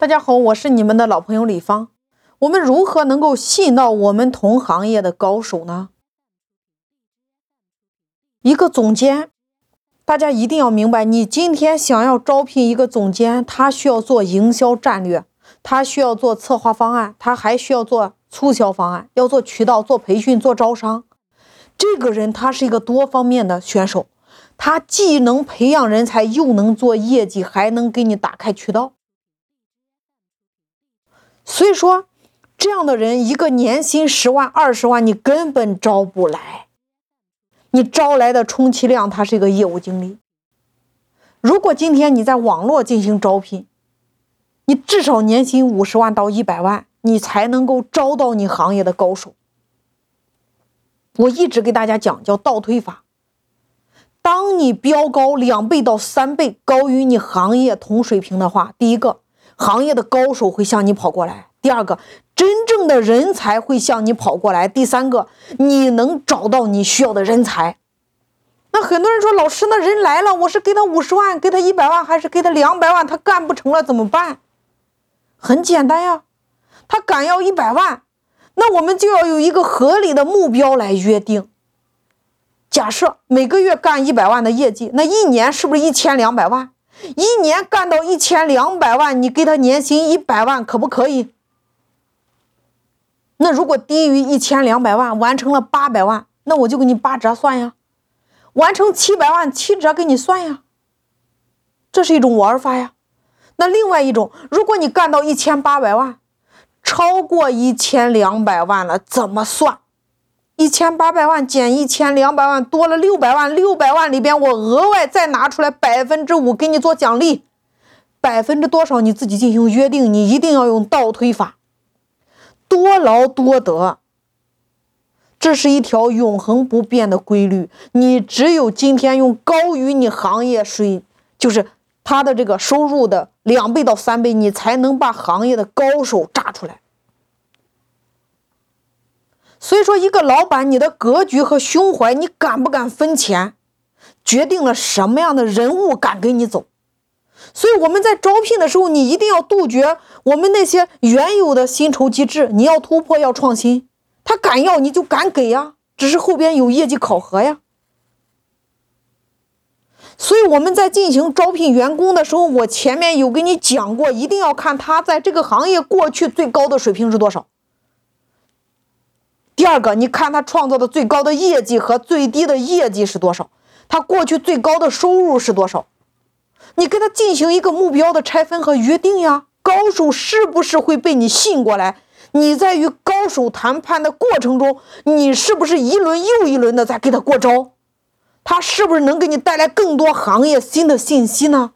大家好，我是你们的老朋友李芳。我们如何能够吸引到我们同行业的高手呢？一个总监，大家一定要明白，你今天想要招聘一个总监，他需要做营销战略，他需要做策划方案，他还需要做促销方案，要做渠道、做培训、做招商。这个人他是一个多方面的选手，他既能培养人才，又能做业绩，还能给你打开渠道。所以说，这样的人一个年薪十万、二十万，你根本招不来。你招来的充其量他是一个业务经理。如果今天你在网络进行招聘，你至少年薪五十万到一百万，你才能够招到你行业的高手。我一直给大家讲叫倒推法。当你标高两倍到三倍高于你行业同水平的话，第一个。行业的高手会向你跑过来。第二个，真正的人才会向你跑过来。第三个，你能找到你需要的人才。那很多人说，老师，那人来了，我是给他五十万，给他一百万，还是给他两百万？他干不成了怎么办？很简单呀，他敢要一百万，那我们就要有一个合理的目标来约定。假设每个月干一百万的业绩，那一年是不是一千两百万？一年干到一千两百万，你给他年薪一百万，可不可以？那如果低于一千两百万，完成了八百万，那我就给你八折算呀。完成七百万，七折给你算呀。这是一种玩法呀。那另外一种，如果你干到一千八百万，超过一千两百万了，怎么算？一千八百万减一千两百万，多了六百万。六百万里边，我额外再拿出来百分之五给你做奖励，百分之多少你自己进行约定。你一定要用倒推法，多劳多得，这是一条永恒不变的规律。你只有今天用高于你行业水，就是他的这个收入的两倍到三倍，你才能把行业的高手炸出来。所以说，一个老板，你的格局和胸怀，你敢不敢分钱，决定了什么样的人物敢跟你走。所以我们在招聘的时候，你一定要杜绝我们那些原有的薪酬机制，你要突破，要创新。他敢要，你就敢给呀，只是后边有业绩考核呀。所以我们在进行招聘员工的时候，我前面有跟你讲过，一定要看他在这个行业过去最高的水平是多少。第二个，你看他创造的最高的业绩和最低的业绩是多少？他过去最高的收入是多少？你跟他进行一个目标的拆分和约定呀。高手是不是会被你吸引过来？你在与高手谈判的过程中，你是不是一轮又一轮的在给他过招？他是不是能给你带来更多行业新的信息呢？